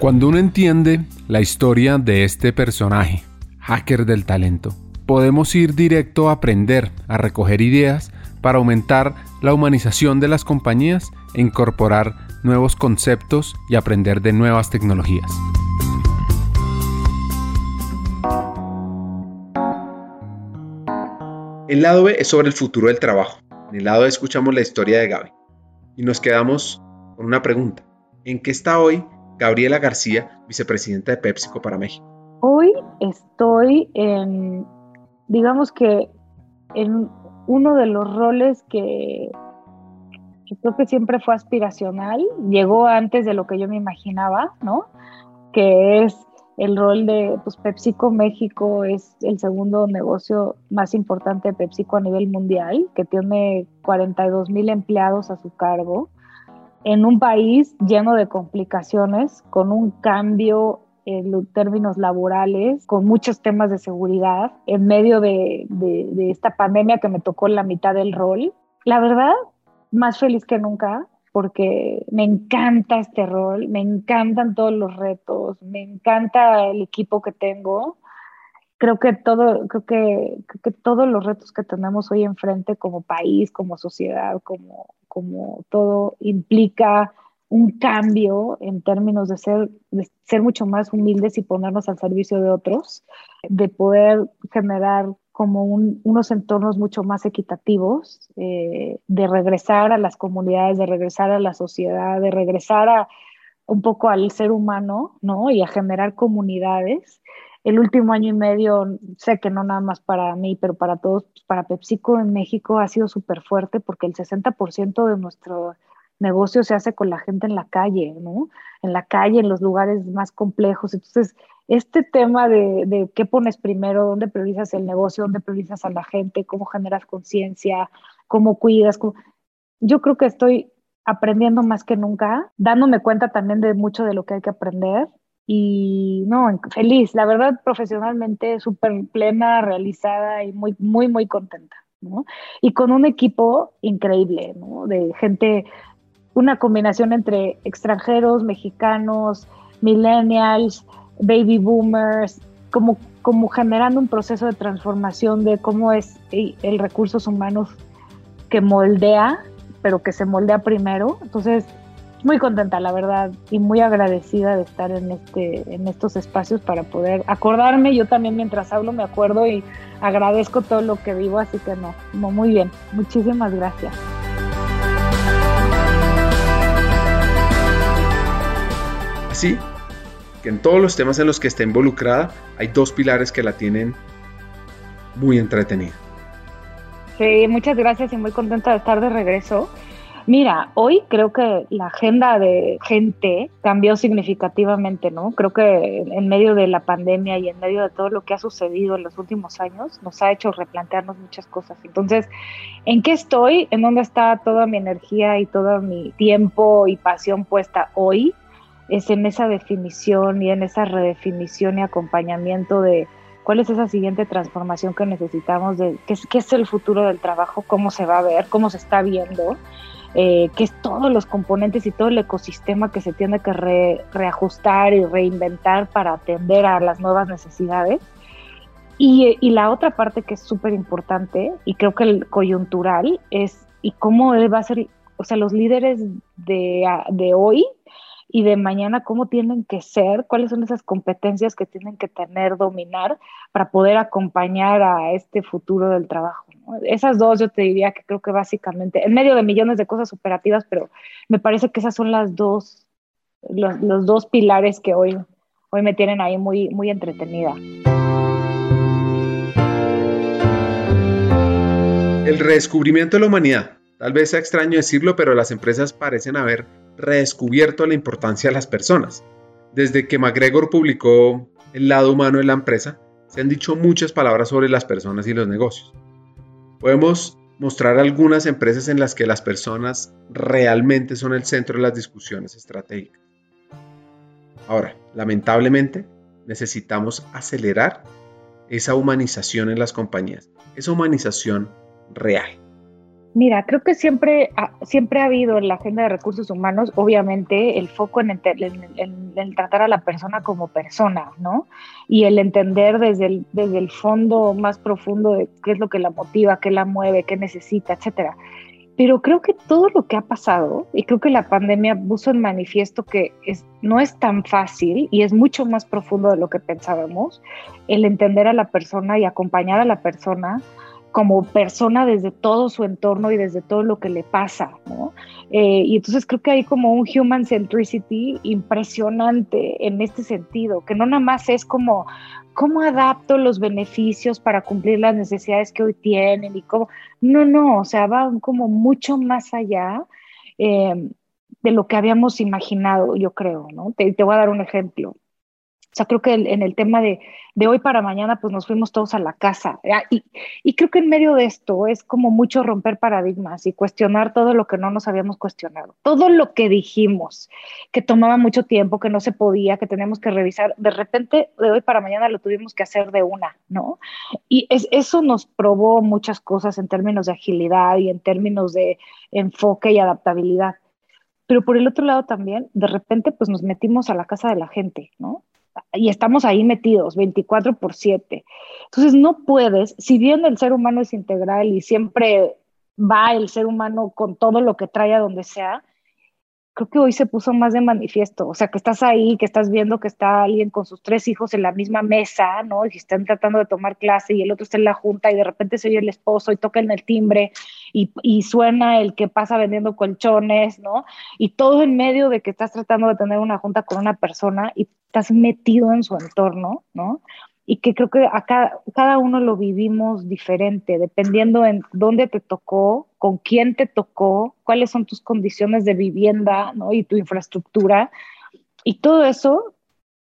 Cuando uno entiende la historia de este personaje, hacker del talento, podemos ir directo a aprender, a recoger ideas para aumentar la humanización de las compañías e incorporar nuevos conceptos y aprender de nuevas tecnologías. El lado B es sobre el futuro del trabajo. En el lado A escuchamos la historia de Gaby y nos quedamos con una pregunta. ¿En qué está hoy Gabriela García, vicepresidenta de PepsiCo para México? Hoy estoy en, digamos que, en uno de los roles que, creo que siempre fue aspiracional, llegó antes de lo que yo me imaginaba, ¿no? Que es el rol de pues, PepsiCo México es el segundo negocio más importante de PepsiCo a nivel mundial, que tiene 42 mil empleados a su cargo, en un país lleno de complicaciones, con un cambio en términos laborales, con muchos temas de seguridad, en medio de, esta pandemia que me tocó la mitad del rol. La verdad, más feliz que nunca, porque me encanta este rol, me encantan todos los retos, me encanta el equipo que tengo. Creo que todo, creo que, que todos los retos que tenemos hoy enfrente como país, como sociedad, como, como todo implica un cambio en términos de ser, de ser mucho más humildes y ponernos al servicio de otros, de poder generar como unos entornos mucho más equitativos, eh, de regresar a las comunidades, de regresar a la sociedad, de regresar a un poco al ser humano, ¿no? Y a generar comunidades. El último año y medio, sé que no nada más para mí, pero para todos, para PepsiCo en México ha sido súper fuerte porque el 60% de nuestro negocio se hace con la gente en la calle, ¿no? En la calle, en los lugares más complejos. Entonces, este tema de, qué pones primero, dónde priorizas el negocio, dónde priorizas a la gente, cómo generas conciencia, cómo cuidas, yo creo que estoy aprendiendo más que nunca, dándome cuenta también de mucho de lo que hay que aprender y no, feliz, la verdad profesionalmente súper plena, realizada y muy, muy, muy contenta. ¿no? Y con un equipo increíble, ¿no? De gente, una combinación entre extranjeros, mexicanos, millennials, baby boomers, como, como generando un proceso de transformación de cómo es el recursos humanos que moldea, pero que se moldea primero. Entonces, muy contenta, la verdad, y muy agradecida de estar en, este, en estos espacios para poder acordarme. Yo también mientras hablo me acuerdo y agradezco todo lo que vivo, así que no, no muy bien. Muchísimas gracias. Así que en todos los temas en los que está involucrada hay dos pilares que la tienen muy entretenida. Sí, muchas gracias y muy contenta de estar de regreso. Mira, hoy creo que la agenda de gente cambió significativamente, ¿no? Creo que en medio de la pandemia y en medio de todo lo que ha sucedido en los últimos años, nos ha hecho replantearnos muchas cosas. Entonces, ¿en qué estoy? ¿En dónde está toda mi energía y todo mi tiempo y pasión puesta hoy? es en esa definición y en esa redefinición y acompañamiento de cuál es esa siguiente transformación que necesitamos, de qué es, qué es el futuro del trabajo, cómo se va a ver, cómo se está viendo, eh, qué es todos los componentes y todo el ecosistema que se tiene que reajustar y reinventar para atender a las nuevas necesidades. Y, la otra parte que es súper importante y creo que el coyuntural es y cómo va a ser, o sea, los líderes de, de hoy y de mañana cómo tienen que ser, cuáles son esas competencias que tienen que tener, dominar para poder acompañar a este futuro del trabajo. Esas dos yo te diría que creo que básicamente, en medio de millones de cosas operativas, pero me parece que esas son las dos, los, dos pilares que hoy, hoy me tienen ahí muy, muy entretenida. El redescubrimiento de la humanidad. Tal vez sea extraño decirlo, pero las empresas parecen haber redescubierto la importancia de las personas. Desde que McGregor publicó El lado humano de la empresa, se han dicho muchas palabras sobre las personas y los negocios. Podemos mostrar algunas empresas en las que las personas realmente son el centro de las discusiones estratégicas. Ahora, lamentablemente, necesitamos acelerar esa humanización en las compañías, esa humanización real. Mira, creo que siempre, siempre ha habido en la agenda de recursos humanos, obviamente, el foco en, el, tratar a la persona como persona, ¿no? Y el entender desde el, desde el fondo más profundo de qué es lo que la motiva, qué la mueve, qué necesita, etcétera. Pero creo que todo lo que ha pasado, y creo que la pandemia puso en manifiesto que es, no es tan fácil y es mucho más profundo de lo que pensábamos, el entender a la persona y acompañar a la persona como persona desde todo su entorno y desde todo lo que le pasa, ¿no? Eh, y entonces creo que hay como un human centricity impresionante en este sentido, que no nada más es como cómo adapto los beneficios para cumplir las necesidades que hoy tienen y cómo, no, no, o sea, va como mucho más allá eh, de lo que habíamos imaginado, yo creo, ¿no? te voy a dar un ejemplo. O sea, creo que en el tema de, de, hoy para mañana, pues nos fuimos todos a la casa. Y, y, creo que en medio de esto es como mucho romper paradigmas y cuestionar todo lo que no nos habíamos cuestionado. Todo lo que dijimos, que tomaba mucho tiempo, que no se podía, que teníamos que revisar, de repente, de hoy para mañana lo tuvimos que hacer de una, ¿no? Y es, eso nos probó muchas cosas en términos de agilidad y en términos de enfoque y adaptabilidad. Pero por el otro lado también, de repente, pues nos metimos a la casa de la gente, ¿no? Y estamos ahí metidos 24 por 7. Entonces no puedes, si bien el ser humano es integral y siempre va el ser humano con todo lo que trae a donde sea, creo que hoy se puso más de manifiesto, o sea, que estás ahí, que estás viendo que está alguien con sus tres hijos en la misma mesa, ¿no? Y están tratando de tomar clase y el otro está en la junta y de repente se oye el esposo y toca en el timbre y, y suena el que pasa vendiendo colchones, ¿no? Y todo en medio de que estás tratando de tener una junta con una persona y estás metido en su entorno, ¿no? y que creo que cada uno lo vivimos diferente, dependiendo en dónde te tocó, con quién te tocó, cuáles son tus condiciones de vivienda ¿no? y tu infraestructura. Y todo eso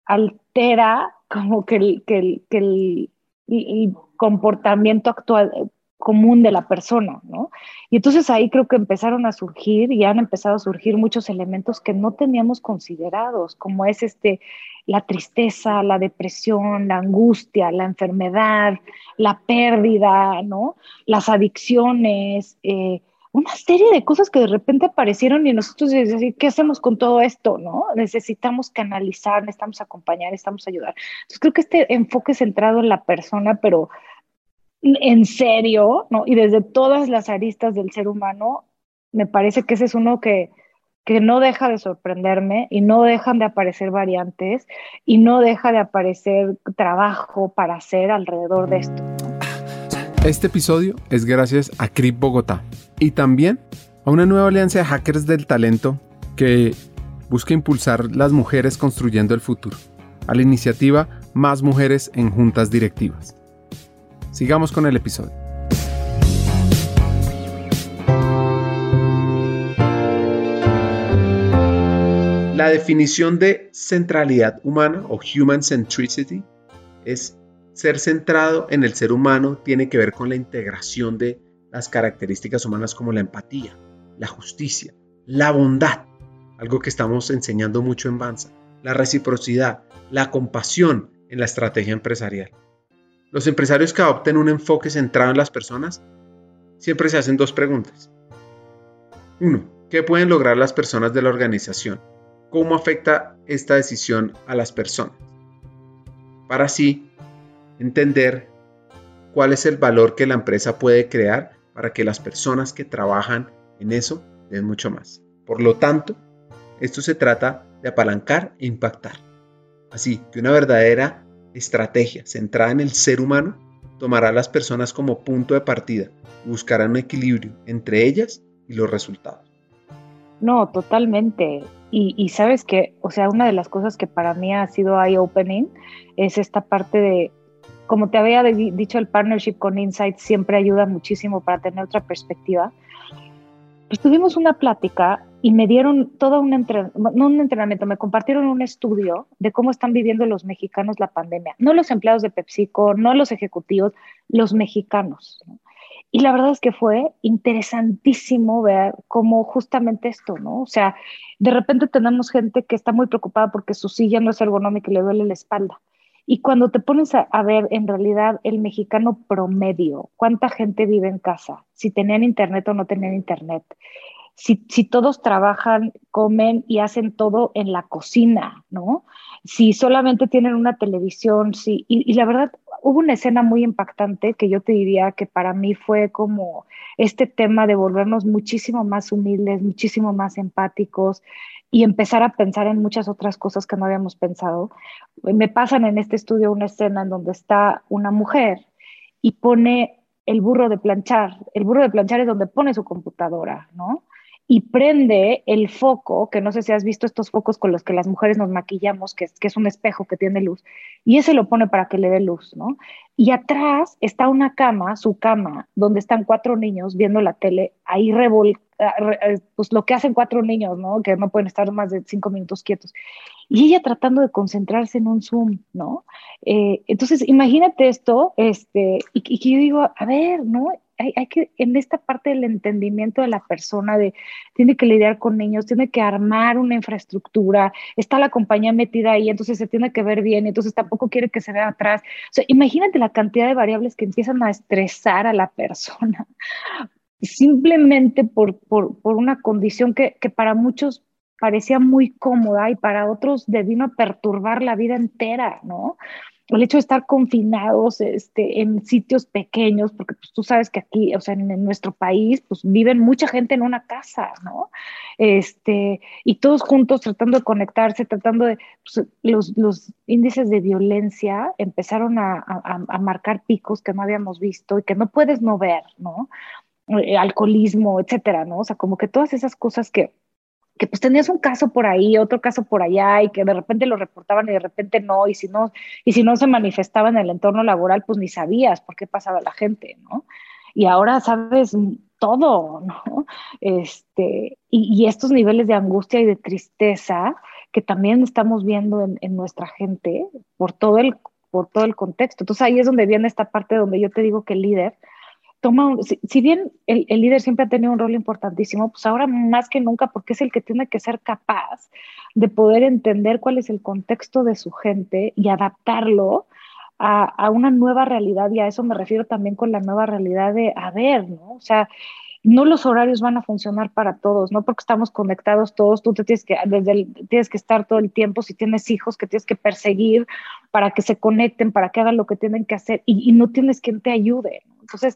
altera como que el, el, el comportamiento actual, común de la persona, ¿no? Y entonces ahí creo que empezaron a surgir y han empezado a surgir muchos elementos que no teníamos considerados, como es este, la tristeza, la depresión, la angustia, la enfermedad, la pérdida, ¿no? Las adicciones, eh, una serie de cosas que de repente aparecieron y nosotros decimos, ¿qué hacemos con todo esto? ¿no? Necesitamos canalizar, necesitamos acompañar, necesitamos ayudar. Entonces creo que este enfoque centrado en la persona, pero en serio, ¿no? Y desde todas las aristas del ser humano, me parece que ese es uno que, que no deja de sorprenderme y no dejan de aparecer variantes y no deja de aparecer trabajo para hacer alrededor de esto. Este episodio es gracias a CRIP Bogotá y también a una nueva alianza de hackers del talento que busca impulsar las mujeres construyendo el futuro, a la iniciativa Más Mujeres en Juntas Directivas. Sigamos con el episodio. La definición de centralidad humana o human centricity es ser centrado en el ser humano, tiene que ver con la integración de las características humanas como la empatía, la justicia, la bondad, algo que estamos enseñando mucho en Banza, la reciprocidad, la compasión en la estrategia empresarial. Los empresarios que adopten un enfoque centrado en las personas siempre se hacen dos preguntas. Uno, ¿qué pueden lograr las personas de la organización? ¿Cómo afecta esta decisión a las personas? Para así entender cuál es el valor que la empresa puede crear para que las personas que trabajan en eso den mucho más. Por lo tanto, esto se trata de apalancar e impactar. Así que una verdadera estrategia centrada en el ser humano tomará a las personas como punto de partida y buscará un equilibrio entre ellas y los resultados. No, totalmente. Y, sabes que, o sea, una de las cosas que para mí ha sido eye-opening es esta parte de, como te había dicho, el partnership con Insight siempre ayuda muchísimo para tener otra perspectiva. Pues tuvimos una plática y me dieron todo un entrenamiento, no un entrenamiento, me compartieron un estudio de cómo están viviendo los mexicanos la pandemia. No los empleados de PepsiCo, no los ejecutivos, los mexicanos. Y la verdad es que fue interesantísimo ver cómo justamente esto, ¿no? O sea, de repente tenemos gente que está muy preocupada porque su silla no es ergonómica y le duele la espalda. Y cuando te pones a, ver en realidad el mexicano promedio, cuánta gente vive en casa, si tenían internet o no tenían internet, si, todos trabajan, comen y hacen todo en la cocina, ¿no? Si solamente tienen una televisión, sí. Y, y, la verdad, hubo una escena muy impactante que yo te diría que para mí fue como este tema de volvernos muchísimo más humildes, muchísimo más empáticos, y empezar a pensar en muchas otras cosas que no habíamos pensado. Me pasan en este estudio una escena en donde está una mujer y pone el burro de planchar. El burro de planchar es donde pone su computadora, ¿no? Y prende el foco, que no sé si has visto estos focos con los que las mujeres nos maquillamos, que es, que es un espejo que tiene luz, y ese lo pone para que le dé luz, ¿no? Y atrás está una cama, su cama, donde están cuatro niños viendo la tele, ahí revol ah, eh, pues lo que hacen cuatro niños, ¿no? Que no pueden estar más de cinco minutos quietos. Y ella tratando de concentrarse en un Zoom, ¿no? Eh, entonces, imagínate esto, este, y, y que yo digo, a ver, ¿no? Hay, que, en esta parte del entendimiento de la persona, de tiene que lidiar con niños, tiene que armar una infraestructura, está la compañía metida ahí, entonces se tiene que ver bien, entonces tampoco quiere que se vea atrás. Imagínate la cantidad de variables que empiezan a estresar a la persona, simplemente por, por, por una condición que, que para muchos parecía muy cómoda y para otros devino perturbar la vida entera, ¿no? El hecho de estar confinados este, en sitios pequeños, porque pues, tú sabes que aquí, o sea, en, nuestro país, pues viven mucha gente en una casa, ¿no? Este, y todos juntos tratando de conectarse, tratando de, pues, los, los, índices de violencia empezaron a, a, marcar picos que no habíamos visto y que no puedes no ver, ¿no? Eh, alcoholismo, etcétera, ¿no? O sea, como que todas esas cosas que pues tenías un caso por ahí, otro caso por allá y que de repente lo reportaban y de repente no, y si no, y si no se manifestaba en el entorno laboral, pues ni sabías por qué pasaba la gente, ¿no? Y ahora sabes todo, ¿no? Este, y, estos niveles de angustia y de tristeza que también estamos viendo en, en nuestra gente por todo el por todo el contexto. Entonces ahí es donde viene esta parte donde yo te digo que el líder toma, si, bien el, líder siempre ha tenido un rol importantísimo, pues ahora más que nunca, porque es el que tiene que ser capaz de poder entender cuál es el contexto de su gente y adaptarlo a, a, una nueva realidad, y a eso me refiero también con la nueva realidad de, a ver, ¿no? O sea, no los horarios van a funcionar para todos, no porque estamos conectados todos, tú te tienes que, desde tienes que estar todo el tiempo, si tienes hijos que tienes que perseguir para que se conecten, para que hagan lo que tienen que hacer, y, y no tienes quien te ayude. Entonces,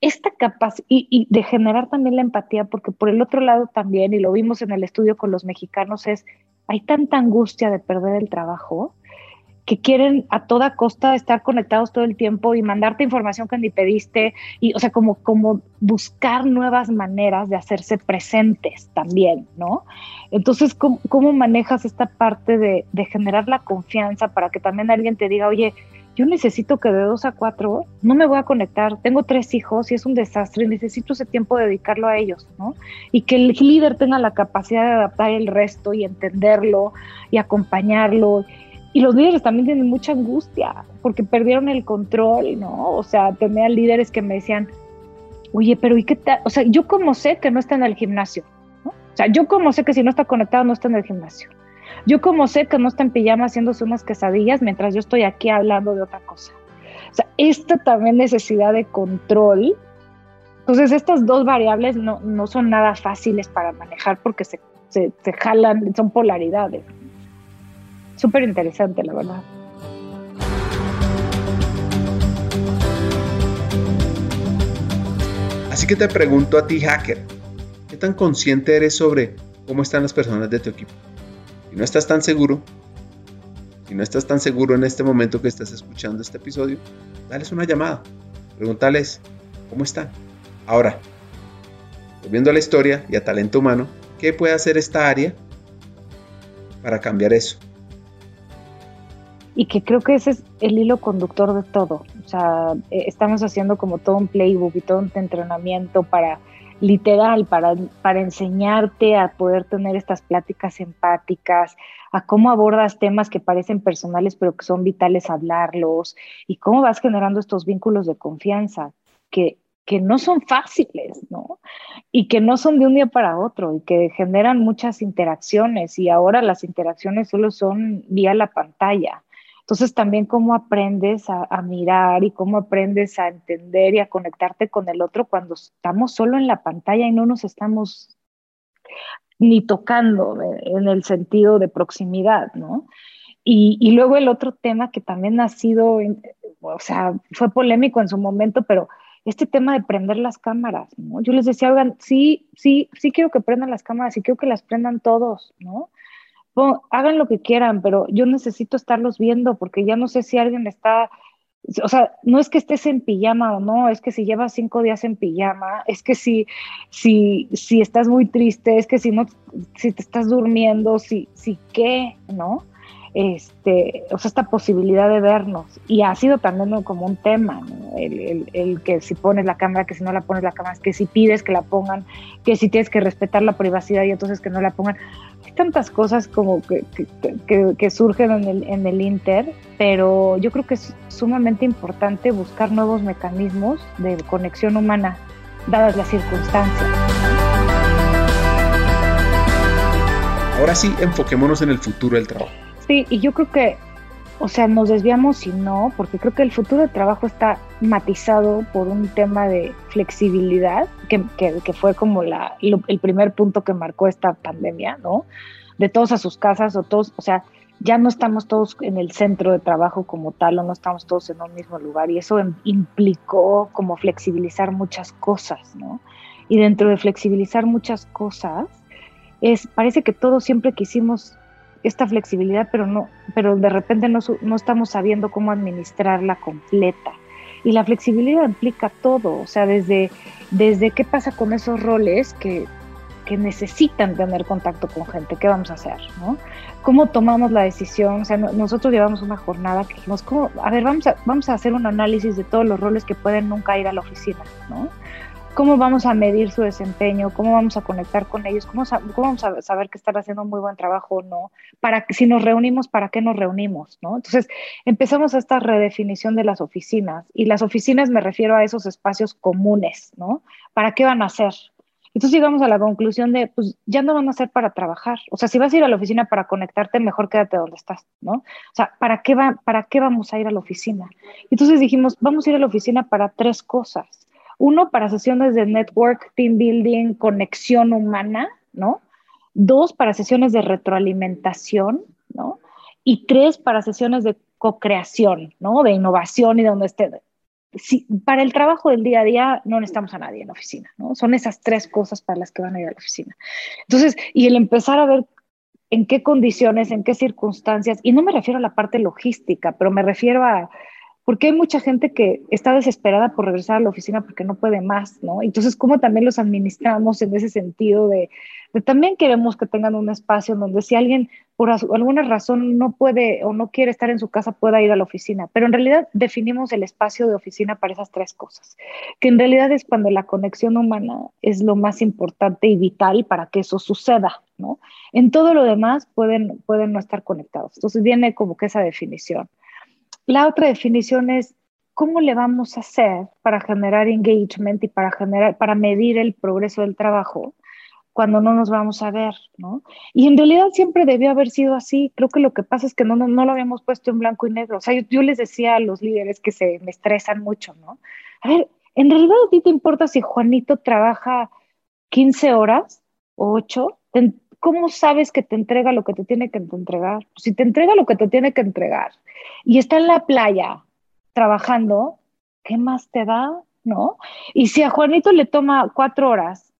esta capacidad y, de generar también la empatía, porque por el otro lado también, y lo vimos en el estudio con los mexicanos, es, hay tanta angustia de perder el trabajo que quieren a toda costa estar conectados todo el tiempo y mandarte información que ni pediste, y o sea, como, como buscar nuevas maneras de hacerse presentes también, ¿no? Entonces, ¿cómo, cómo manejas esta parte de, de generar la confianza para que también alguien te diga, oye, yo necesito que de dos a cuatro no me voy a conectar, tengo tres hijos y es un desastre, necesito ese tiempo de dedicarlo a ellos, ¿no? Y que el líder tenga la capacidad de adaptar el resto y entenderlo y acompañarlo. Y los líderes también tienen mucha angustia porque perdieron el control, ¿no? O sea, tenía líderes que me decían, oye, pero ¿y qué tal? O sea, yo como sé que no está en el gimnasio, ¿no? O sea, yo como sé que si no está conectado no está en el gimnasio. Yo como sé que no está en pijama haciéndose unas quesadillas mientras yo estoy aquí hablando de otra cosa. O sea, esta también necesidad de control. Entonces, estas dos variables no, no son nada fáciles para manejar porque se, se, se jalan, son polaridades. Súper interesante, la verdad. Así que te pregunto a ti, hacker, ¿qué tan consciente eres sobre cómo están las personas de tu equipo? Si no estás tan seguro, si no estás tan seguro en este momento que estás escuchando este episodio, dales una llamada. Pregúntales cómo están. Ahora, volviendo a la historia y a talento humano, ¿qué puede hacer esta área para cambiar eso? Y que creo que ese es el hilo conductor de todo. O sea, eh, estamos haciendo como todo un playbook y todo un entrenamiento para literal para, para enseñarte a poder tener estas pláticas empáticas, a cómo abordas temas que parecen personales pero que son vitales hablarlos y cómo vas generando estos vínculos de confianza que, que no son fáciles, ¿no? Y que no son de un día para otro y que generan muchas interacciones y ahora las interacciones solo son vía la pantalla. Entonces también cómo aprendes a, mirar y cómo aprendes a entender y a conectarte con el otro cuando estamos solo en la pantalla y no nos estamos ni tocando en el sentido de proximidad, ¿no? Y, luego el otro tema que también ha sido, o sea, fue polémico en su momento, pero este tema de prender las cámaras, ¿no? Yo les decía, oigan, sí, sí, sí quiero que prendan las cámaras y quiero que las prendan todos, ¿no? Hagan lo que quieran, pero yo necesito estarlos viendo porque ya no sé si alguien está, o sea, no es que estés en pijama o no, es que si llevas cinco días en pijama, es que si, si, si estás muy triste, es que si no, si te estás durmiendo, si, si qué, ¿no? Este, o sea, esta posibilidad de vernos. Y ha sido también como un tema, el, que si pones la cámara, que si no la pones la cámara, que si pides que la pongan, que si tienes que respetar la privacidad y entonces que no la pongan. Hay tantas cosas como que, surgen en el Inter, pero yo creo que es sumamente importante buscar nuevos mecanismos de conexión humana, dadas las circunstancias. Ahora sí, enfoquémonos en el futuro del trabajo. Sí, y yo creo que, o sea, nos desviamos y no, porque creo que el futuro de trabajo está matizado por un tema de flexibilidad, que, que, fue como la, el primer punto que marcó esta pandemia, ¿no? De todos a sus casas o todos, o sea, ya no estamos todos en el centro de trabajo como tal o no estamos todos en un mismo lugar y eso implicó como flexibilizar muchas cosas, ¿no? Y dentro de flexibilizar muchas cosas, es, parece que todos siempre quisimos esta flexibilidad, pero no, pero de repente no, no estamos sabiendo cómo administrarla completa. Y la flexibilidad implica todo, o sea, desde, desde qué pasa con esos roles que, que necesitan tener contacto con gente, ¿qué vamos a hacer? ¿no? ¿Cómo tomamos la decisión? O sea, nosotros llevamos una jornada que dijimos, ¿cómo? a ver, vamos a, vamos a hacer un análisis de todos los roles que pueden nunca ir a la oficina, ¿no? Cómo vamos a medir su desempeño, cómo vamos a conectar con ellos, cómo, vamos a saber que están haciendo un muy buen trabajo o no, para si nos reunimos, para qué nos reunimos. Entonces, empezamos esta redefinición de las oficinas y las oficinas me refiero a esos espacios comunes, ¿no? ¿Para qué van a ser? Entonces llegamos a la conclusión de, pues ya no van a ser para trabajar. O sea, si vas a ir a la oficina para conectarte, mejor quédate donde estás, ¿no? O sea, ¿para qué, va, ¿para qué vamos a ir a la oficina? Entonces dijimos, vamos a ir a la oficina para tres cosas. Uno, para sesiones de network, team building, conexión humana, ¿no? Dos, para sesiones de retroalimentación, ¿no? Y tres, para sesiones de co-creación, ¿no? De innovación y donde esté. para el trabajo del día a día no necesitamos a nadie en la oficina, ¿no? Son esas tres cosas para las que van a ir a la oficina. Entonces, y el empezar a ver en qué condiciones, en qué circunstancias, y no me refiero a la parte logística, pero me refiero a porque hay mucha gente que está desesperada por regresar a la oficina porque no puede más, ¿no? Entonces, ¿cómo también los administramos en ese sentido de, también queremos que tengan un espacio donde si alguien por alguna razón no puede o no quiere estar en su casa pueda ir a la oficina, pero en realidad definimos el espacio de oficina para esas tres cosas, que en realidad es cuando la conexión humana es lo más importante y vital para que eso suceda, ¿no? En todo lo demás pueden, pueden no estar conectados. Entonces viene como que esa definición. La otra definición es cómo le vamos a hacer para generar engagement y para generar, para medir el progreso del trabajo cuando no nos vamos a ver, ¿no? Y en realidad siempre debió haber sido así. Creo que lo que pasa es que no, no, lo habíamos puesto en blanco y negro. O sea, yo, les decía a los líderes que se me estresan mucho, ¿no? A ver, ¿en realidad a ti te importa si Juanito trabaja 15 horas o 8? ¿Cómo sabes que te entrega lo que te tiene que entregar? Si te entrega lo que te tiene que entregar y está en la playa trabajando, ¿qué más te da? ¿No? Y si a Juanito le toma cuatro horas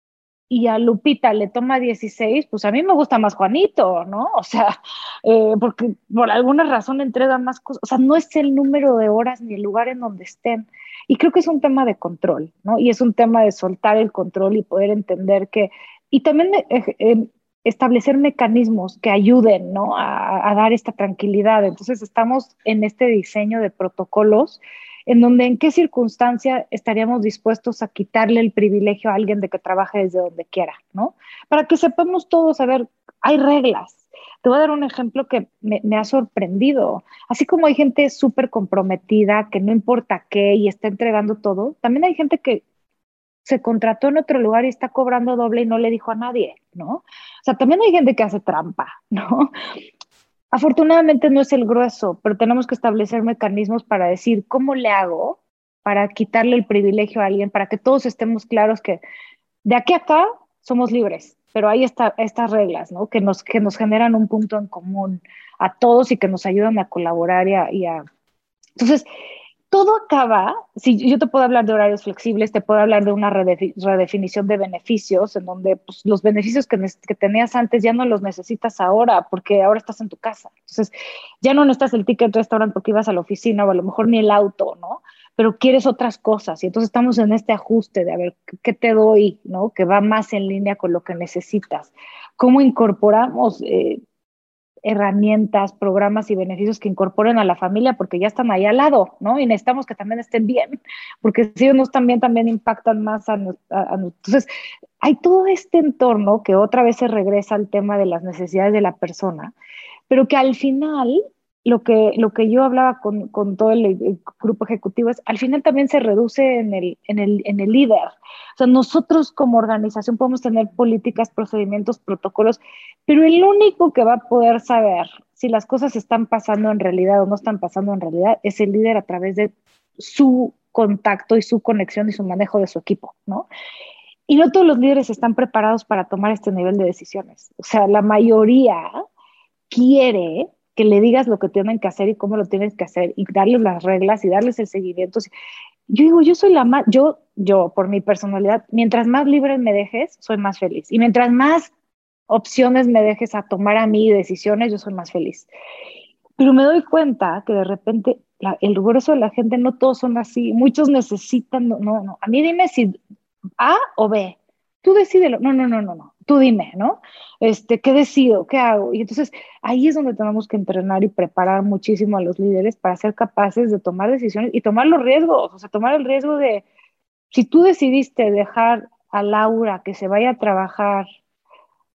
y a Lupita le toma 16, pues a mí me gusta más Juanito, ¿no? O sea, eh, porque por alguna razón entrega más cosas. O sea, no es el número de horas ni el lugar en donde estén. Y creo que es un tema de control, ¿no? Y es un tema de soltar el control y poder entender que... Y también eh, eh, establecer mecanismos que ayuden ¿no? a, dar esta tranquilidad. Entonces estamos en este diseño de protocolos en donde en qué circunstancia estaríamos dispuestos a quitarle el privilegio a alguien de que trabaje desde donde quiera, ¿no? Para que sepamos todos, a ver, hay reglas. Te voy a dar un ejemplo que me, me ha sorprendido. Así como hay gente súper comprometida, que no importa qué y está entregando todo, también hay gente que se contrató en otro lugar y está cobrando doble y no le dijo a nadie, ¿no? O sea, también hay gente que hace trampa, ¿no? afortunadamente no es el grueso, pero tenemos que establecer mecanismos para decir cómo le hago para quitarle el privilegio a alguien, para que todos estemos claros que de aquí a acá somos libres, pero hay estas reglas, ¿no? Que nos, que nos generan un punto en común a todos y que nos ayudan a colaborar y a... Entonces, todo acaba, si yo te puedo hablar de horarios flexibles, te puedo hablar de una redefinición de beneficios, en donde pues, los beneficios que, tenías antes ya no los necesitas ahora, porque ahora estás en tu casa. Entonces, ya no necesitas el ticket restaurante porque ibas a la oficina o a lo mejor ni el auto, ¿no? Pero quieres otras cosas y entonces estamos en este ajuste de a ver qué te doy, ¿no? Que va más en línea con lo que necesitas. ¿Cómo incorporamos eh, herramientas, programas y beneficios que incorporen a la familia porque ya están ahí al lado, ¿no? Y necesitamos que también estén bien, porque si ellos también, también impactan más a, a, Entonces, hay todo este entorno que otra vez se regresa al tema de las necesidades de la persona, pero que al final lo que, lo que yo hablaba con, con todo el, grupo ejecutivo es, al final también se reduce en el, en, el, en el líder. O sea, nosotros como organización podemos tener políticas, procedimientos, protocolos, pero el único que va a poder saber si las cosas están pasando en realidad o no están pasando en realidad es el líder a través de su contacto y su conexión y su manejo de su equipo, ¿no? Y no todos los líderes están preparados para tomar este nivel de decisiones. O sea, la mayoría quiere que le digas lo que tienen que hacer y cómo lo tienes que hacer y darles las reglas y darles el seguimiento. Yo digo, yo soy la más, yo, yo, por mi personalidad, mientras más libre me dejes, soy más feliz. Y mientras más opciones me dejes a tomar a mí decisiones, yo soy más feliz. Pero me doy cuenta que de repente el grueso de la gente no todos son así. Muchos necesitan, no, no, no. A mí dime si A o B. Tú decídelo. No, no, no, no, no tú dime, ¿no? Este, ¿qué decido? ¿Qué hago? Y entonces ahí es donde tenemos que entrenar y preparar muchísimo a los líderes para ser capaces de tomar decisiones y tomar los riesgos, o sea, tomar el riesgo de, si tú decidiste dejar a Laura que se vaya a trabajar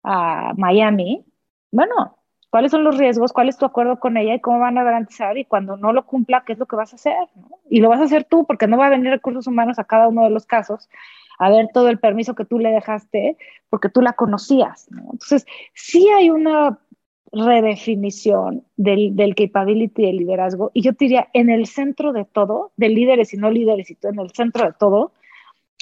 a Miami, bueno, ¿cuáles son los riesgos? ¿Cuál es tu acuerdo con ella y cómo van a garantizar? Y cuando no lo cumpla, ¿qué es lo que vas a hacer? Y lo vas a hacer tú porque no va a venir recursos humanos a cada uno de los casos a ver todo el permiso que tú le dejaste porque tú la conocías. Entonces, sí hay una redefinición del, del capability del liderazgo y yo diría, en el centro de todo, de líderes y no líderes, y todo, en el centro de todo,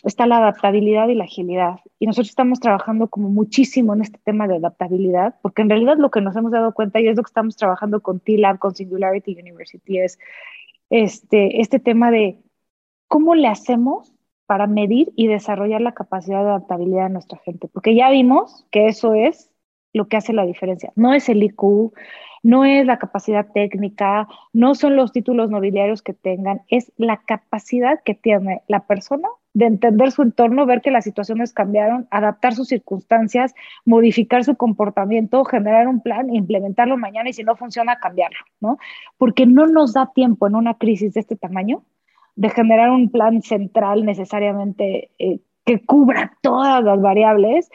está la adaptabilidad y la agilidad. Y nosotros estamos trabajando como muchísimo en este tema de adaptabilidad, porque en realidad lo que nos hemos dado cuenta, y es lo que estamos trabajando con T-Lab, con Singularity University, es este, este tema de cómo le hacemos para medir y desarrollar la capacidad de adaptabilidad de nuestra gente, porque ya vimos que eso es lo que hace la diferencia. No es el IQ, no es la capacidad técnica, no son los títulos nobiliarios que tengan, es la capacidad que tiene la persona de entender su entorno, ver que las situaciones cambiaron, adaptar sus circunstancias, modificar su comportamiento, generar un plan, implementarlo mañana y si no funciona, cambiarlo, ¿no? Porque no nos da tiempo en una crisis de este tamaño de generar un plan central necesariamente eh, que cubra todas las variables,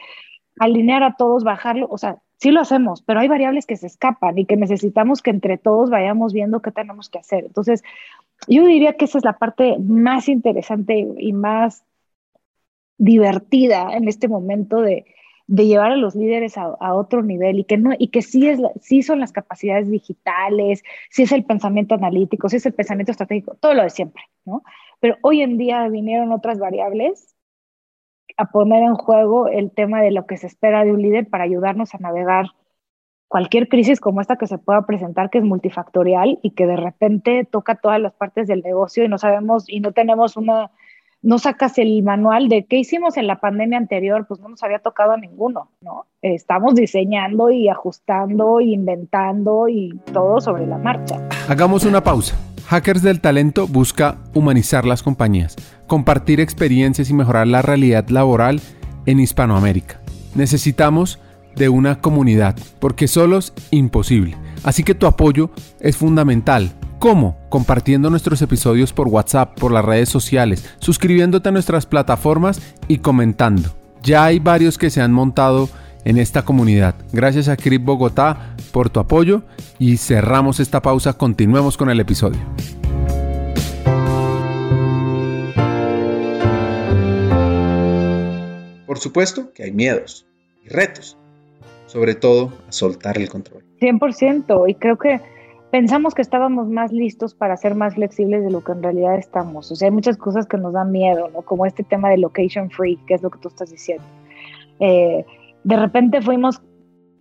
alinear a todos, bajarlo, o sea, sí lo hacemos, pero hay variables que se escapan y que necesitamos que entre todos vayamos viendo qué tenemos que hacer. Entonces, yo diría que esa es la parte más interesante y más divertida en este momento de, de llevar a los líderes a, otro nivel y que, no, y que sí, es, sí son las capacidades digitales, sí es el pensamiento analítico, sí es el pensamiento estratégico, todo lo de siempre, ¿no? Pero hoy en día vinieron otras variables a poner en juego el tema de lo que se espera de un líder para ayudarnos a navegar cualquier crisis como esta que se pueda presentar, que es multifactorial y que de repente toca todas las partes del negocio y no sabemos y no tenemos una no sacas el manual de qué hicimos en la pandemia anterior, pues no nos había tocado a ninguno, ¿no? Estamos diseñando y ajustando, y inventando y todo sobre la marcha. Hagamos una pausa. Hackers del Talento busca humanizar las compañías, compartir experiencias y mejorar la realidad laboral en Hispanoamérica. Necesitamos de una comunidad, porque solo es imposible. Así que tu apoyo es fundamental ¿Cómo? Compartiendo nuestros episodios por WhatsApp, por las redes sociales, suscribiéndote a nuestras plataformas y comentando. Ya hay varios que se han montado en esta comunidad. Gracias a Crip Bogotá por tu apoyo y cerramos esta pausa. Continuemos con el episodio. Por supuesto que hay miedos y retos, sobre todo a soltar el control. 100%, y creo que pensamos que estábamos más listos para ser más flexibles de lo que en realidad estamos. O sea, hay muchas cosas que nos dan miedo, ¿no? Como este tema de location free, que es lo que tú estás diciendo. Eh, de repente fuimos,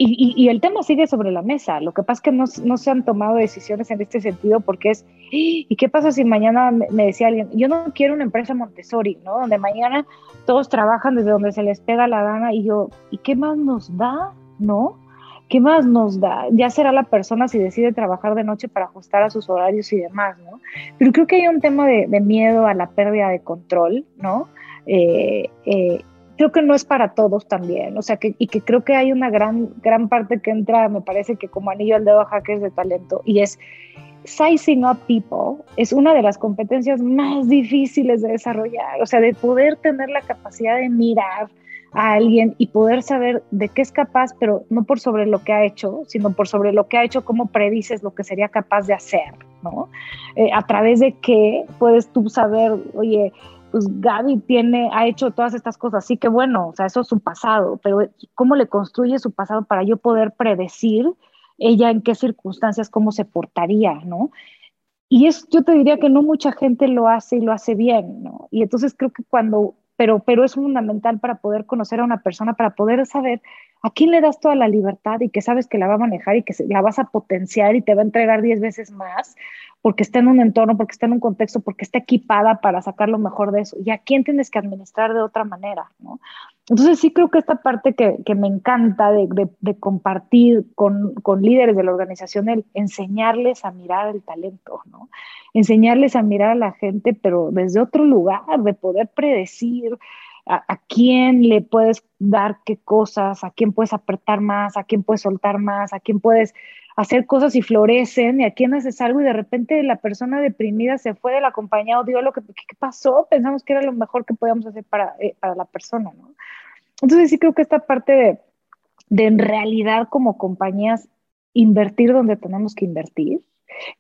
y, el tema sigue sobre la mesa. Lo que pasa es que no, no, se han tomado decisiones en este sentido porque es, ¿y qué pasa si mañana me, decía alguien, yo no quiero una empresa Montessori, ¿no? Donde mañana todos trabajan desde donde se les pega la gana y yo, ¿y qué más nos da? ¿No? ¿Qué más nos da? Ya será la persona si decide trabajar de noche para ajustar a sus horarios y demás, ¿no? Pero creo que hay un tema de, miedo a la pérdida de control, ¿no? Eh, eh, creo que no es para todos también, o sea, que, y que creo que hay una gran, gran parte que entra, me parece que como anillo al dedo a hackers de talento, y es sizing up people, es una de las competencias más difíciles de desarrollar, o sea, de poder tener la capacidad de mirar, a alguien y poder saber de qué es capaz, pero no por sobre lo que ha hecho, sino por sobre lo que ha hecho, cómo predices lo que sería capaz de hacer, ¿no? Eh, a través de qué puedes tú saber, oye, pues Gaby tiene, ha hecho todas estas cosas, sí que bueno, o sea, eso es su pasado, pero cómo le construye su pasado para yo poder predecir ella en qué circunstancias, cómo se portaría, ¿no? Y es, yo te diría que no mucha gente lo hace y lo hace bien, ¿no? Y entonces creo que cuando pero, pero es fundamental para poder conocer a una persona, para poder saber a quién le das toda la libertad y que sabes que la va a manejar y que la vas a potenciar y te va a entregar 10 veces más porque está en un entorno, porque está en un contexto, porque está equipada para sacar lo mejor de eso. Y a quién tienes que administrar de otra manera, ¿no? Entonces sí creo que esta parte que, que me encanta de, de, compartir con, con, líderes de la organización, el enseñarles a mirar el talento, ¿no? Enseñarles a mirar a la gente, pero desde otro lugar, de poder predecir a, quién le puedes dar qué cosas, a quién puedes apretar más, a quién puedes soltar más, a quién puedes hacer cosas y florecen y a quién haces algo y de repente la persona deprimida se fue de la compañía o dio lo que ¿qué pasó, pensamos que era lo mejor que podíamos hacer para, eh, para la persona, ¿no? Entonces sí creo que esta parte de, de en realidad como compañías invertir donde tenemos que invertir.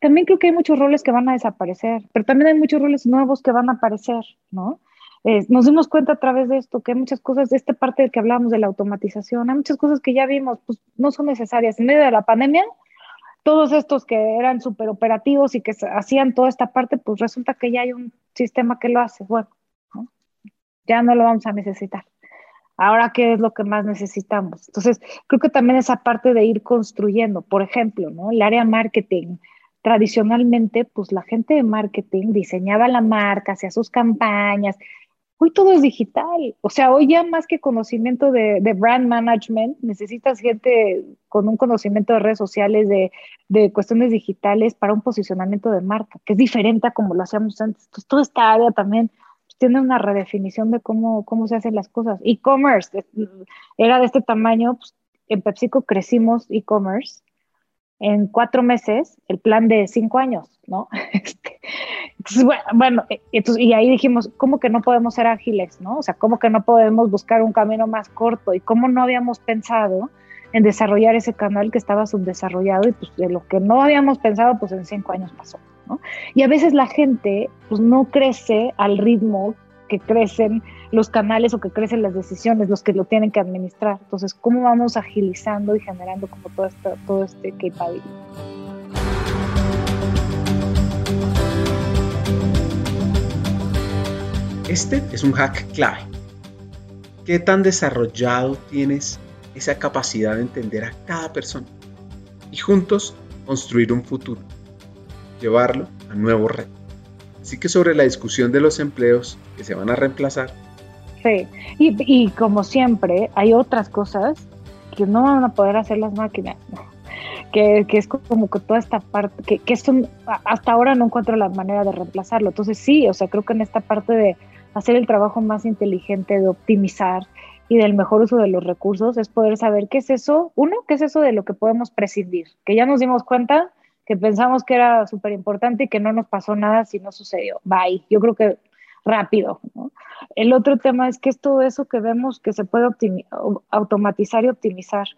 También creo que hay muchos roles que van a desaparecer, pero también hay muchos roles nuevos que van a aparecer, ¿no? Eh, nos dimos cuenta a través de esto que hay muchas cosas de esta parte de que hablamos de la automatización, hay muchas cosas que ya vimos, pues no son necesarias. En medio de la pandemia, todos estos que eran súper operativos y que hacían toda esta parte, pues resulta que ya hay un sistema que lo hace. Bueno, ya no lo vamos a necesitar. Ahora, ¿qué es lo que más necesitamos? Entonces, creo que también esa parte de ir construyendo, por ejemplo, ¿no? El área marketing. Tradicionalmente, pues la gente de marketing diseñaba la marca, hacía sus campañas, Hoy todo es digital. O sea, hoy ya más que conocimiento de, brand management, necesitas gente con un conocimiento de redes sociales, de, cuestiones digitales para un posicionamiento de marca, que es diferente a como lo hacíamos antes. Entonces, toda esta área también tiene una redefinición de cómo, cómo se hacen las cosas. E-commerce era de este tamaño. Pues, en PepsiCo crecimos e-commerce en cuatro meses el plan de cinco años, ¿no? Este, bueno, eh, y ahí dijimos, ¿cómo que no podemos ser ágiles, no? O sea, ¿cómo que no podemos buscar un camino más corto? Y cómo no habíamos pensado en desarrollar ese canal que estaba subdesarrollado y pues de lo que no habíamos pensado, pues en cinco años pasó, ¿no? Y a veces la gente, pues no crece al ritmo que crecen los canales o que crecen las decisiones, los que lo tienen que administrar. Entonces, ¿cómo vamos agilizando y generando como todo, esto, todo este capability? Este es un hack clave. ¿Qué tan desarrollado tienes esa capacidad de entender a cada persona? Y juntos construir un futuro, llevarlo a nuevos retos. Así que sobre la discusión de los empleos que se van a reemplazar. Sí, y, como siempre, hay otras cosas que no van a poder hacer las máquinas, que, es como que toda esta parte, que, que hasta ahora no encuentro la manera de reemplazarlo. Entonces sí, o sea, creo que en esta parte de hacer el trabajo más inteligente, de optimizar y del mejor uso de los recursos, es poder saber qué es eso, uno, qué es eso de lo que podemos prescindir, que ya nos dimos cuenta que pensamos que era súper importante y que no nos pasó nada si no sucedió. Bye. Yo creo que rápido. El otro tema es que es todo eso que vemos que se puede automatizar y optimizar.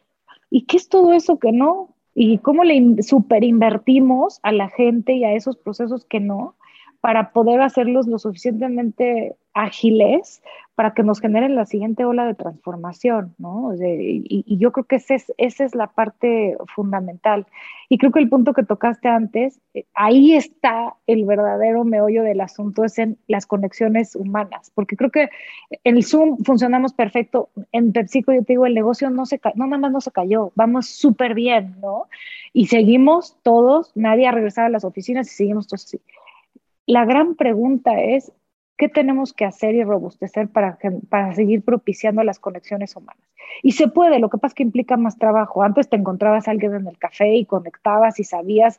¿Y qué es todo eso que no? ¿Y cómo le super invertimos a la gente y a esos procesos que no? para poder hacerlos lo suficientemente ágiles para que nos generen la siguiente ola de transformación, ¿no? y, yo creo que ese es, esa es la parte fundamental. Y creo que el punto que tocaste antes, eh, ahí está el verdadero meollo del asunto, es en las conexiones humanas, porque creo que en Zoom funcionamos perfecto, en PepsiCo yo te digo, el negocio no se no nada más no se cayó, vamos súper bien, ¿no? Y seguimos todos, nadie ha regresado a las oficinas y seguimos todos así. La gran pregunta es, ¿Qué tenemos que hacer y robustecer para, para seguir propiciando las conexiones humanas? Y se puede, lo que pasa es que implica más trabajo. Antes te encontrabas a alguien en el café y conectabas y sabías,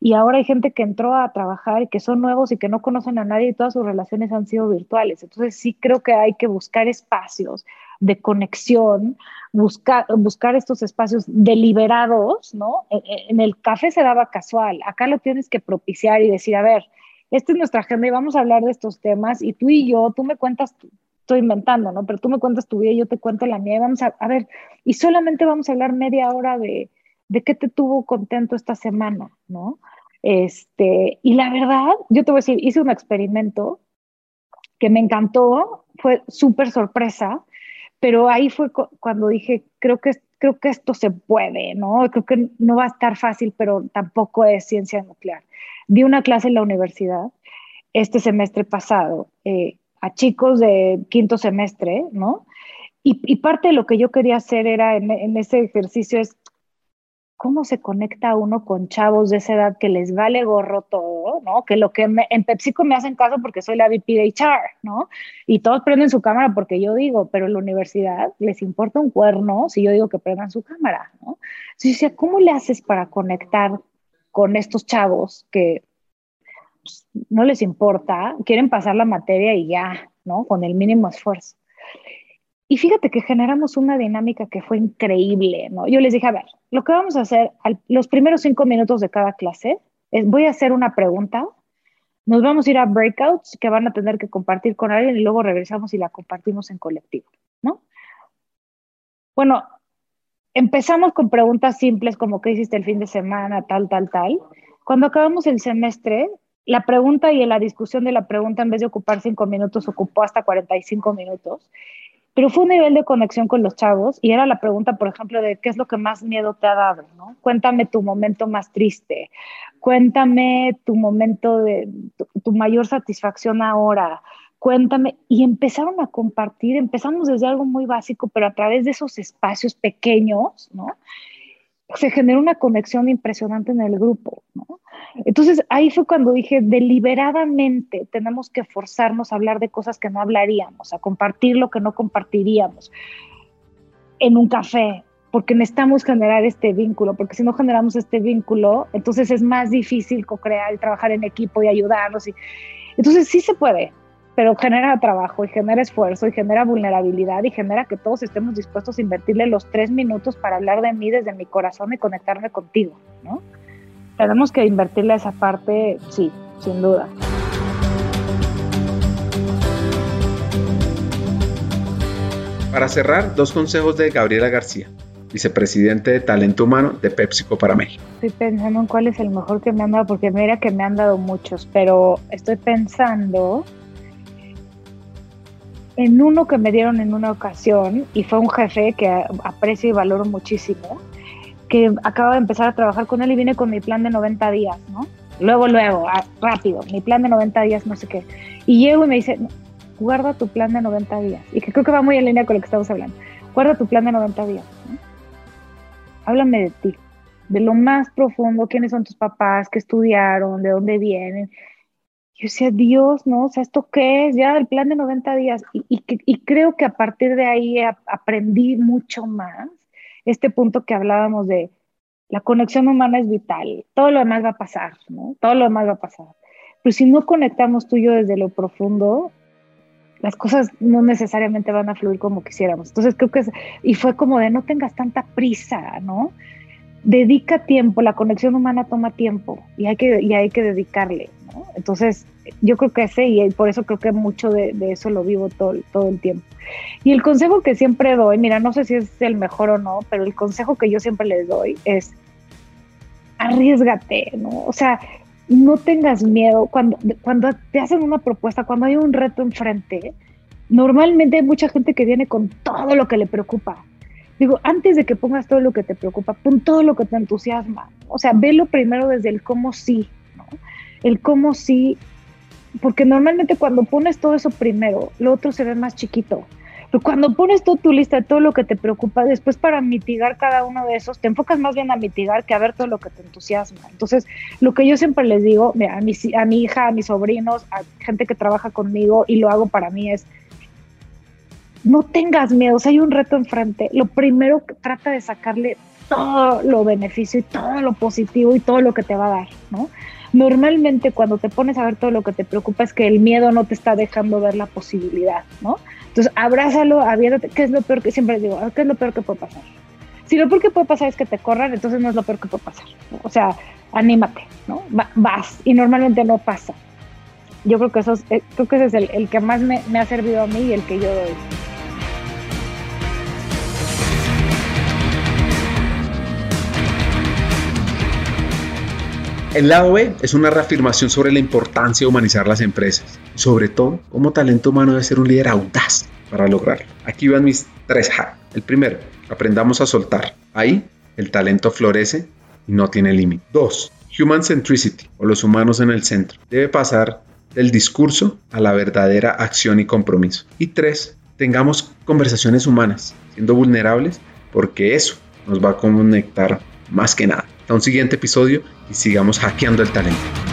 y ahora hay gente que entró a trabajar y que son nuevos y que no conocen a nadie y todas sus relaciones han sido virtuales. Entonces sí creo que hay que buscar espacios de conexión, buscar, buscar estos espacios deliberados, ¿no? En, en el café se daba casual, acá lo tienes que propiciar y decir, a ver, esta es nuestra agenda y vamos a hablar de estos temas y tú y yo, tú me cuentas, estoy inventando, ¿no? Pero tú me cuentas tu vida y yo te cuento la mía y vamos a, a ver, y solamente vamos a hablar media hora de, de qué te tuvo contento esta semana, ¿no? Este, y la verdad, yo te voy a decir, hice un experimento que me encantó, fue súper sorpresa, pero ahí fue cuando dije, creo que, creo que esto se puede, ¿no? Creo que no va a estar fácil, pero tampoco es ciencia nuclear. Di una clase en la universidad este semestre pasado eh, a chicos de quinto semestre, ¿no? Y, parte de lo que yo quería hacer era en, ese ejercicio es cómo se conecta uno con chavos de esa edad que les vale gorro todo, ¿no? Que lo que en PepsiCo me hacen caso porque soy la VP de HR, ¿no? Y todos prenden su cámara porque yo digo, pero en la universidad les importa un cuerno si yo digo que prendan su cámara, ¿no? ¿cómo le haces para conectar con estos chavos que pues, no les importa, quieren pasar la materia y ya, ¿no? Con el mínimo esfuerzo. Y fíjate que generamos una dinámica que fue increíble, ¿no? Yo les dije, a ver, lo que vamos a hacer, los primeros cinco minutos de cada clase, es voy a hacer una pregunta, nos vamos a ir a breakouts que van a tener que compartir con alguien y luego regresamos y la compartimos en colectivo, ¿no? Bueno, empezamos con preguntas simples como qué hiciste el fin de semana, tal, tal, tal. Cuando acabamos el semestre, la pregunta y la discusión de la pregunta, en vez de ocupar cinco minutos, ocupó hasta 45 minutos. Pero fue un nivel de conexión con los chavos y era la pregunta, por ejemplo, de qué es lo que más miedo te ha dado, ¿no? Cuéntame tu momento más triste, cuéntame tu momento de tu mayor satisfacción ahora, cuéntame. Y empezaron a compartir, empezamos desde algo muy básico, pero a través de esos espacios pequeños, ¿no? Se generó una conexión impresionante en el grupo. Entonces ahí fue cuando dije, deliberadamente tenemos que forzarnos a hablar de cosas que no hablaríamos, a compartir lo que no compartiríamos en un café, porque necesitamos generar este vínculo, porque si no generamos este vínculo, entonces es más difícil co-crear y trabajar en equipo y ayudarnos. Y... Entonces sí se puede, pero genera trabajo y genera esfuerzo y genera vulnerabilidad y genera que todos estemos dispuestos a invertirle los tres minutos para hablar de mí desde mi corazón y conectarme contigo, ¿no? Tenemos que invertirle esa parte, sí, sin duda. Para cerrar, dos consejos de Gabriela García, vicepresidente de Talento Humano de PepsiCo para México. Estoy pensando en cuál es el mejor que me han dado, porque mira que me han dado muchos, pero estoy pensando en uno que me dieron en una ocasión y fue un jefe que aprecio y valoro muchísimo, que acabo de empezar a trabajar con él y vine con mi plan de 90 días, ¿no? Luego, luego, rápido, mi plan de 90 días, no sé qué. Y llego y me dice, guarda tu plan de 90 días. Y que creo que va muy en línea con lo que estamos hablando. Guarda tu plan de 90 días. ¿no? Háblame de ti, de lo más profundo, quiénes son tus papás, qué estudiaron, de dónde vienen. Yo decía, Dios, ¿no? O sea, ¿esto qué es? Ya el plan de 90 días. Y, y, y creo que a partir de ahí aprendí mucho más este punto que hablábamos de la conexión humana es vital, todo lo demás va a pasar, ¿no? Todo lo demás va a pasar. Pero si no conectamos tú y yo desde lo profundo, las cosas no necesariamente van a fluir como quisiéramos. Entonces creo que es, y fue como de no tengas tanta prisa, ¿no? Dedica tiempo, la conexión humana toma tiempo y hay que, y hay que dedicarle. Entonces yo creo que ese, y por eso creo que mucho de, eso lo vivo todo, todo el tiempo. Y el consejo que siempre doy, mira, no sé si es el mejor o no, pero el consejo que yo siempre les doy es arriesgate, ¿no? O sea, no tengas miedo cuando, cuando te hacen una propuesta, cuando hay un reto enfrente. Normalmente hay mucha gente que viene con todo lo que le preocupa. Digo, antes de que pongas todo lo que te preocupa, pon todo lo que te entusiasma. O sea, velo primero desde el cómo sí, ¿no? El cómo sí, porque normalmente cuando pones todo eso primero, lo otro se ve más chiquito. Pero cuando pones toda tu lista de todo lo que te preocupa, después para mitigar cada uno de esos, te enfocas más bien a mitigar que a ver todo lo que te entusiasma. Entonces, lo que yo siempre les digo a mi, a mi hija, a mis sobrinos, a gente que trabaja conmigo y lo hago para mí es, no tengas miedo, si hay un reto enfrente, lo primero que trata de sacarle todo lo beneficio y todo lo positivo y todo lo que te va a dar, ¿no? Normalmente cuando te pones a ver todo lo que te preocupa es que el miedo no te está dejando ver la posibilidad, ¿no? Entonces, abrázalo, aviéntate. ¿Qué es lo peor que siempre digo? ¿Qué es lo peor que puede pasar? Si lo peor que puede pasar es que te corran, entonces no es lo peor que puede pasar. O sea, anímate, ¿no? vas. Y normalmente no pasa. Yo creo que, eso es, eh, creo que ese es el, el que más me, me ha servido a mí y el que yo doy. El lado B es una reafirmación sobre la importancia de humanizar las empresas, sobre todo como talento humano debe ser un líder audaz para lograrlo. Aquí van mis tres hacks. El primero, aprendamos a soltar. Ahí el talento florece y no tiene límite. Dos, human centricity o los humanos en el centro. Debe pasar del discurso a la verdadera acción y compromiso. Y tres, tengamos conversaciones humanas, siendo vulnerables, porque eso nos va a conectar más que nada. Hasta un siguiente episodio sigamos hackeando el talento.